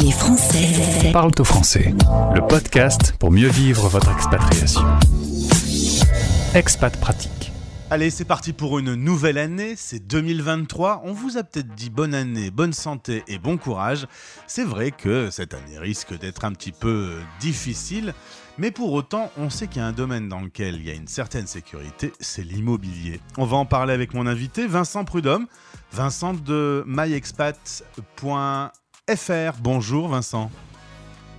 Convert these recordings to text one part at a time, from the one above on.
Les Français Parle au français, le podcast pour mieux vivre votre expatriation. Expat pratique. Allez, c'est parti pour une nouvelle année, c'est 2023. On vous a peut-être dit bonne année, bonne santé et bon courage. C'est vrai que cette année risque d'être un petit peu difficile, mais pour autant, on sait qu'il y a un domaine dans lequel il y a une certaine sécurité, c'est l'immobilier. On va en parler avec mon invité, Vincent Prudhomme. Vincent de myexpat.fr. Bonjour Vincent.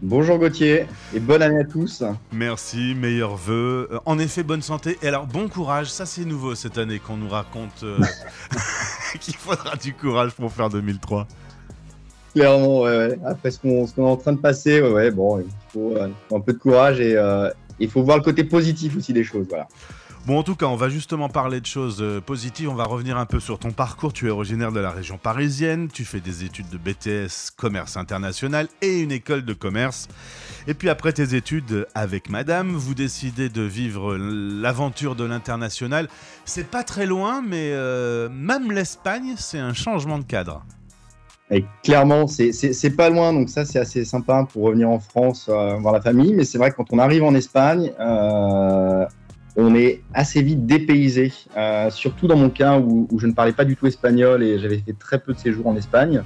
Bonjour Gauthier et bonne année à tous. Merci, meilleurs vœux. Euh, En effet, bonne santé. Et alors, bon courage. Ça, c'est nouveau cette année qu'on nous raconte euh, qu'il faudra du courage pour faire 2003. Clairement, ouais, ouais. après ce qu'on est en train de passer, ouais, bon, il faut, euh, un peu de courage et euh, il faut voir le côté positif aussi des choses. Voilà. Bon, en tout cas, on va justement parler de choses euh, positives. On va revenir un peu sur ton parcours. Tu es originaire de la région parisienne. Tu fais des études de BTS commerce international et une école de commerce. Et puis après tes études avec madame, vous décidez de vivre l'aventure de l'international. C'est pas très loin, mais euh, même l'Espagne, c'est un changement de cadre. Et clairement, c'est- pas loin, donc ça c'est assez sympa pour revenir en France euh, voir la famille. Mais c'est vrai que quand on arrive en Espagne, on est assez vite dépaysé. Euh, surtout dans mon cas où, je ne parlais pas du tout espagnol et j'avais fait très peu de séjours en Espagne.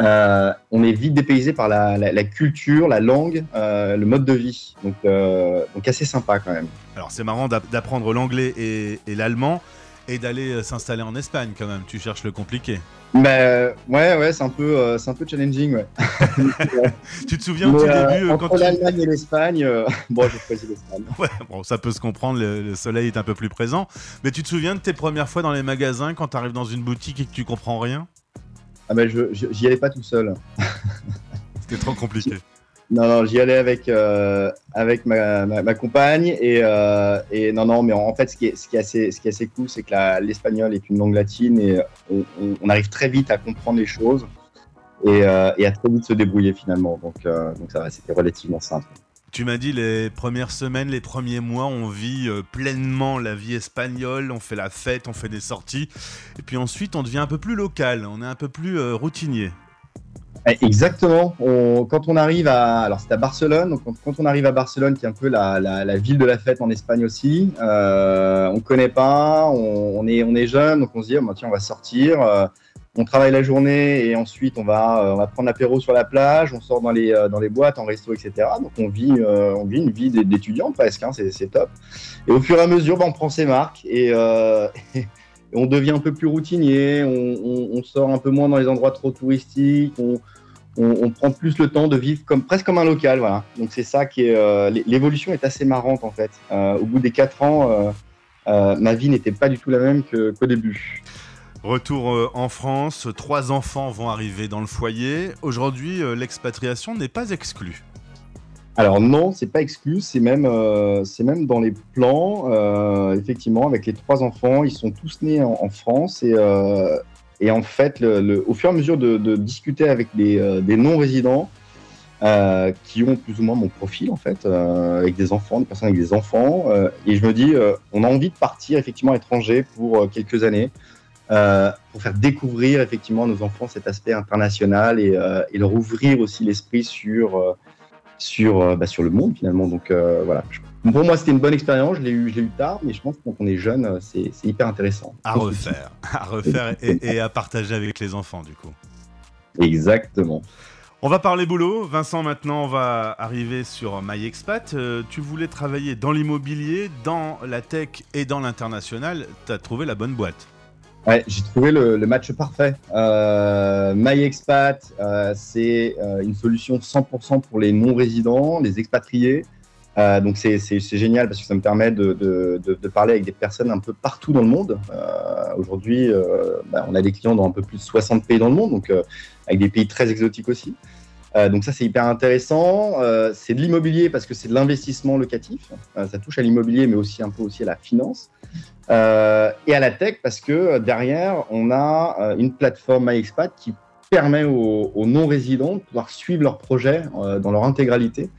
Euh, on est vite dépaysé par la, culture, la langue, euh, le mode de vie. Donc, assez sympa quand même. Alors c'est marrant d'app- d'apprendre l'anglais et, et l'allemand et d'aller s'installer en Espagne quand même. Tu cherches le compliqué. Mais euh, ouais, ouais, c'est un peu, euh, c'est un peu challenging. Ouais. Tu te souviens au tout euh, début euh, quand tu... l'Allemagne et l'Espagne, euh, bon, j'ai choisi l'Espagne. Ouais, bon, ça peut se comprendre, le, le soleil est un peu plus présent. Mais tu te souviens de tes premières fois dans les magasins quand tu arrives dans une boutique et que tu comprends rien? Ah ben, je, je- j'y allais pas tout seul. C'était trop compliqué. Non, non, j'y allais avec avec avec ma, ma, compagne et, euh, et non, non, mais en fait, ce qui est, ce qui est assez, ce qui est assez cool, c'est que l'espagnol est une langue latine et on, arrive très vite à comprendre les choses et, euh, et à très vite se débrouiller finalement. Donc, euh, donc ça va, c'était relativement simple. Tu m'as dit les premières semaines, les premiers mois, on vit euh, pleinement la vie espagnole, on fait la fête, on fait des sorties. Et puis ensuite, on devient un peu plus local, on est un peu plus euh, routinier. Eh, Exactement. Quand on arrive à, alors c'est à Barcelone, donc quand, on arrive à Barcelone, qui est un peu la, ville de la fête en Espagne aussi, euh, on connaît pas, on, est, jeune, donc on se dit, oh, bah, tiens, on va sortir, euh, on travaille la journée et ensuite on va, euh, on va prendre l'apéro sur la plage, on sort dans les, euh, boîtes, en resto, etc. Donc on vit, une vie d'é- d'étudiant presque, hein, c'est top. Et au fur et à mesure, bah, on prend ses marques et on devient un peu plus routinier, on, sort un peu moins dans les endroits trop touristiques, on, prend plus le temps de vivre comme presque comme un local, voilà. Donc c'est ça qui est euh, l'é- l'évolution est assez marrante en fait. Euh, au bout des quatre ans, euh, ma vie n'était pas du tout la même qu'au début. Retour en France, trois enfants vont arriver dans le foyer. Aujourd'hui, l'expatriation n'est pas exclue. Alors non, c'est pas exclu, c'est même euh, c'est même dans les plans. euh, effectivement, avec les trois enfants, ils sont tous nés en, France et euh, et en fait, le, le- au fur et à mesure de, de discuter avec des, euh, des non-résidents euh, qui ont plus ou moins mon profil en fait, euh, avec des enfants, des personnes avec des enfants, et je me dis, on a envie de partir effectivement à l'étranger pour quelques années. pour faire découvrir effectivement à nos enfants cet aspect international et, et leur ouvrir aussi l'esprit sur, sur, euh, bah, sur le monde finalement. Donc euh, voilà, pour moi c'était une bonne expérience, je l'ai eu, je l'ai eu tard, mais je pense que quand on est jeune, euh, c'est c'est hyper intéressant. À refaire, à refaire et, et à partager avec les enfants du coup. Exactement. On va parler boulot. Vincent, maintenant, on va arriver sur MyExpat. Euh, tu voulais travailler dans l'immobilier, dans la tech et dans l'international. Tu as trouvé la bonne boîte. J'ai trouvé le, match parfait. Euh, MyExpat, euh, c'est euh, une solution 100% pour les non-résidents, les expatriés. Euh, donc c'est génial parce que ça me permet de, parler avec des personnes un peu partout dans le monde. Aujourd'hui, bah, on a des clients dans un peu plus de 60 pays dans le monde, donc avec des pays très exotiques aussi. Donc ça c'est hyper intéressant. C'est de l'immobilier parce que c'est de l'investissement locatif. Ça touche à l'immobilier mais aussi un peu aussi à la finance. Euh, et à la tech parce que euh, derrière, on a euh, une plateforme MyExpat qui permet aux, non-résidents de pouvoir suivre leurs projets euh, dans leur intégralité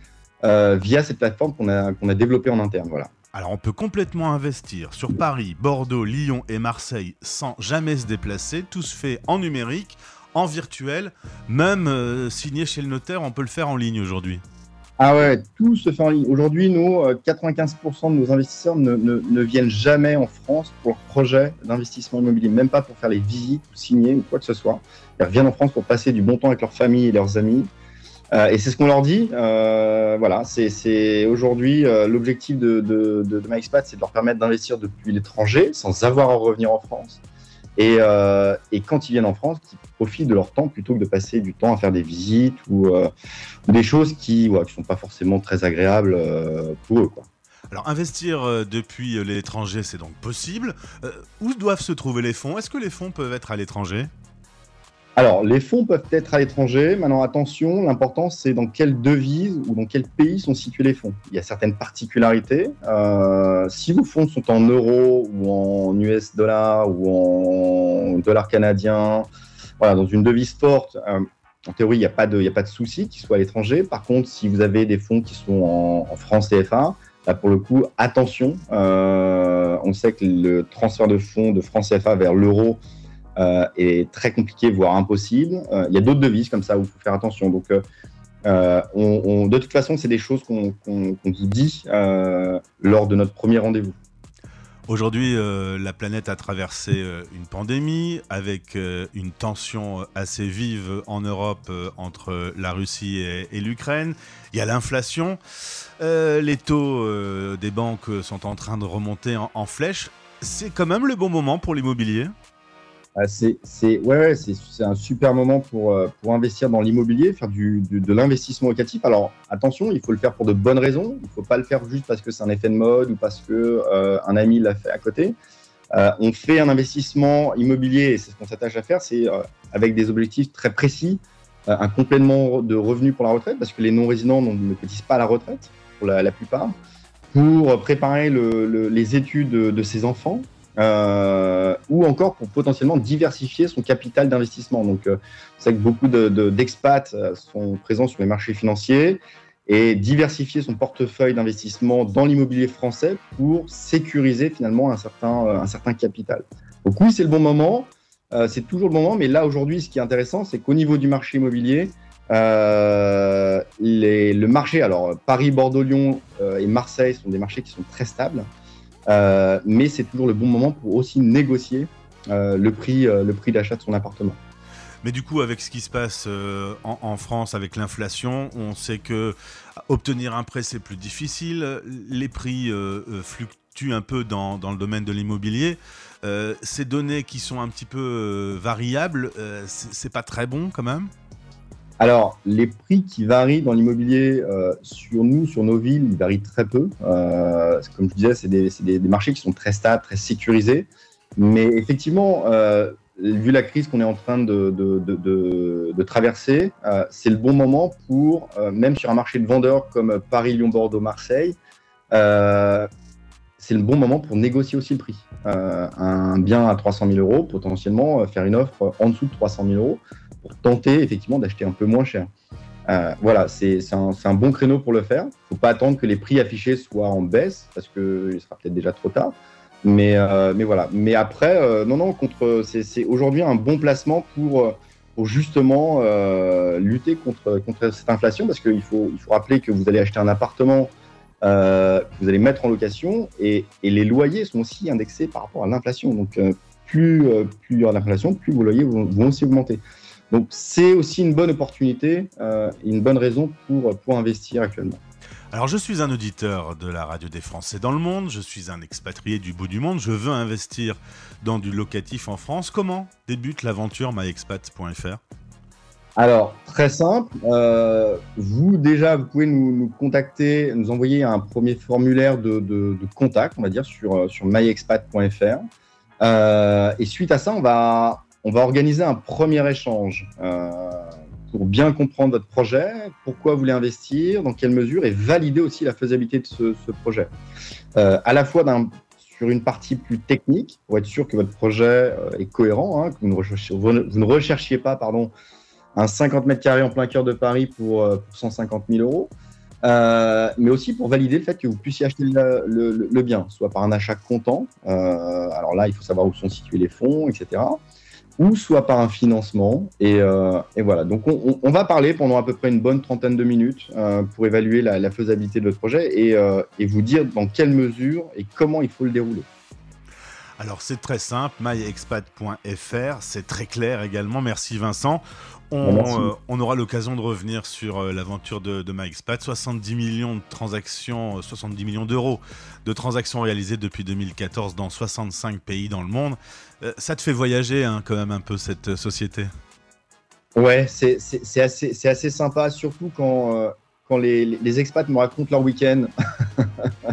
via cette plateforme qu'on a, qu'on a développée en interne. Voilà. Alors on peut complètement investir sur Paris, Bordeaux, Lyon et Marseille sans jamais se déplacer. Tout se fait en numérique, en virtuel, même signé chez le notaire, on peut le faire en ligne aujourd'hui. Ah ouais, tout se fait en ligne. Aujourd'hui, nous, 95% de nos investisseurs ne, ne, viennent jamais en France pour leur projet d'investissement immobilier, même pas pour faire les visites ou signer ou quoi que ce soit. Ils reviennent en France pour passer du bon temps avec leur famille et leurs amis. Euh, et c'est ce qu'on leur dit. Euh, voilà, c'est aujourd'hui euh, l'objectif de, de, de, de c'est de leur permettre d'investir depuis l'étranger sans avoir à revenir en France. Et, et, quand ils viennent en France, qu'ils profitent de leur temps plutôt que de passer du temps à faire des visites ou, des choses qui ne sont pas forcément très agréables pour eux. Alors investir depuis l'étranger, c'est donc possible. où doivent se trouver les fonds? Est-ce que les fonds peuvent être à l'étranger? Alors, les fonds peuvent être à l'étranger. Maintenant, attention, l'important, c'est dans quelle devise ou dans quel pays sont situés les fonds. Il y a certaines particularités. Euh, si vos fonds sont en euros ou en US dollars ou en dollars canadiens, voilà, dans une devise forte, euh, en théorie, il n'y a pas de, souci qu'ils soient à l'étranger. Par contre, si vous avez des fonds qui sont en, en francs CFA, là, pour le coup, attention. Euh, on sait que le transfert de fonds de francs CFA vers l'euro est très compliqué, voire impossible. Euh, il y a d'autres devises comme ça où il faut faire attention. Donc, euh, de toute façon, c'est des choses qu'on vous dit lors de notre premier rendez-vous. Aujourd'hui, la planète a traversé une pandémie avec une tension assez vive en Europe entre la Russie et, l'Ukraine. Il y a l'inflation. les taux des banques sont en train de remonter en flèche. C'est quand même le bon moment pour l'immobilier? C'est ouais, c'est un super moment pour, euh, pour investir dans l'immobilier, faire du, de l'investissement locatif. Alors attention, il faut le faire pour de bonnes raisons. Il ne faut pas le faire juste parce que c'est un effet de mode ou parce que euh, un ami l'a fait à côté. Euh, on fait un investissement immobilier et c'est ce qu'on s'attache à faire, c'est avec des objectifs très précis, un complément de revenus pour la retraite parce que les non-résidents ne cotisent pas à la retraite pour la, plupart, pour préparer le, les études de ses enfants euh, ou encore pour potentiellement diversifier son capital d'investissement. Donc, euh, c'est que beaucoup d'expats de, euh, sont présents sur les marchés financiers et diversifier son portefeuille d'investissement dans l'immobilier français pour sécuriser finalement un certain, un certain capital. Donc oui, c'est le bon moment, c'est toujours le moment, mais là aujourd'hui, ce qui est intéressant, c'est qu'au niveau du marché immobilier, le marché, alors Paris, Bordeaux, Lyon et Marseille sont des marchés qui sont très stables. Euh, mais c'est toujours le bon moment pour aussi négocier euh, le prix, euh, prix d'achat de son appartement. Mais du coup, avec ce qui se passe en, France, avec l'inflation, on sait que obtenir un prêt c'est plus difficile. Les prix fluctuent un peu dans, dans le domaine de l'immobilier. ces données qui sont un petit peu variables, c'est pas très bon quand même? Alors, les prix qui varient dans l'immobilier euh, sur nous, sur nos villes, ils varient très peu. Euh, comme je disais, c'est des, marchés qui sont très stables, très sécurisés. Mais effectivement, euh, vu la crise qu'on est en train de, traverser, c'est le bon moment pour, même sur un marché de vendeurs comme Paris, Lyon, Bordeaux, Marseille, c'est le bon moment pour négocier aussi le prix. un bien à 300 000 euros, potentiellement, faire une offre en dessous de 300 000 euros pour tenter effectivement d'acheter un peu moins cher. Euh, voilà, c'est un, un, bon créneau pour le faire. Il ne faut pas attendre que les prix affichés soient en baisse parce qu'il sera peut-être déjà trop tard. Mais, euh, mais voilà. Mais après, euh, non, non, c'est aujourd'hui un bon placement pour, pour justement lutter contre, contre cette inflation parce qu'il faut, il faut rappeler que vous allez acheter un appartement que vous allez mettre en location et, et, les loyers sont aussi indexés par rapport à l'inflation. Donc, plus, plus il y aura d'inflation, plus vos loyers vont aussi augmenter. Donc c'est aussi une bonne opportunité, euh, une bonne raison pour, pour investir actuellement. Alors je suis un auditeur de la radio des Français dans le monde, je suis un expatrié du bout du monde, je veux investir dans du locatif en France. Comment débute l'aventure myexpat.fr alors, très simple. Euh, vous, déjà, vous pouvez nous, contacter, nous envoyer un premier formulaire de, contact, on va dire, sur, sur myexpat.fr. Euh, et suite à ça, on va on va organiser un premier échange euh, pour bien comprendre votre projet, pourquoi vous voulez investir, dans quelle mesure, et valider aussi la faisabilité de ce, projet. Euh, à la fois sur une partie plus technique, pour être sûr que votre projet euh, est cohérent, hein, que vous ne, recherchiez, pas pardon, un 50 mètres carrés en plein cœur de Paris pour, 150 000 euros. mais aussi pour valider le fait que vous puissiez acheter le, bien, soit par un achat comptant. alors là, il faut savoir où sont situés les fonds, etc ou soit par un financement. Et, euh, et voilà, donc on, on, va parler pendant à peu près une bonne trentaine de minutes euh, pour évaluer la, la, faisabilité de notre projet et, euh, et, vous dire dans quelle mesure et comment il faut le dérouler. Alors c'est très simple, myexpat.fr, c'est très clair également. Merci Vincent. On, euh, on, aura l'occasion de revenir sur euh, l'aventure de, de MyExpat. 70 millions de transactions, 70 euh, millions d'euros de transactions réalisées depuis 2014 dans 65 pays dans le monde. ça te fait voyager hein, quand même un peu cette société Ouais, c'est assez, assez, sympa, surtout quand, quand les, les, expats me racontent leur week-end.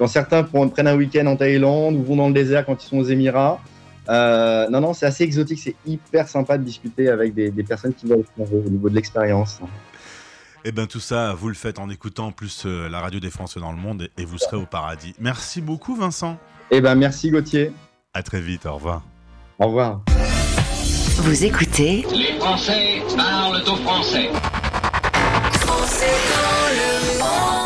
Quand certains prennent un week-end en Thaïlande ou vont dans le désert quand ils sont aux Émirats. Euh, non, non, c'est assez exotique, c'est hyper sympa de discuter avec des, personnes qui veulent au niveau de l'expérience. Et bien tout ça, vous le faites en écoutant plus euh, la radio des Français dans le monde et, vous serez au paradis. Merci beaucoup Vincent. Eh ben merci Gauthier. À très vite, au revoir. Au revoir. Vous écoutez Les Français parlent aux Français. Français dans le monde.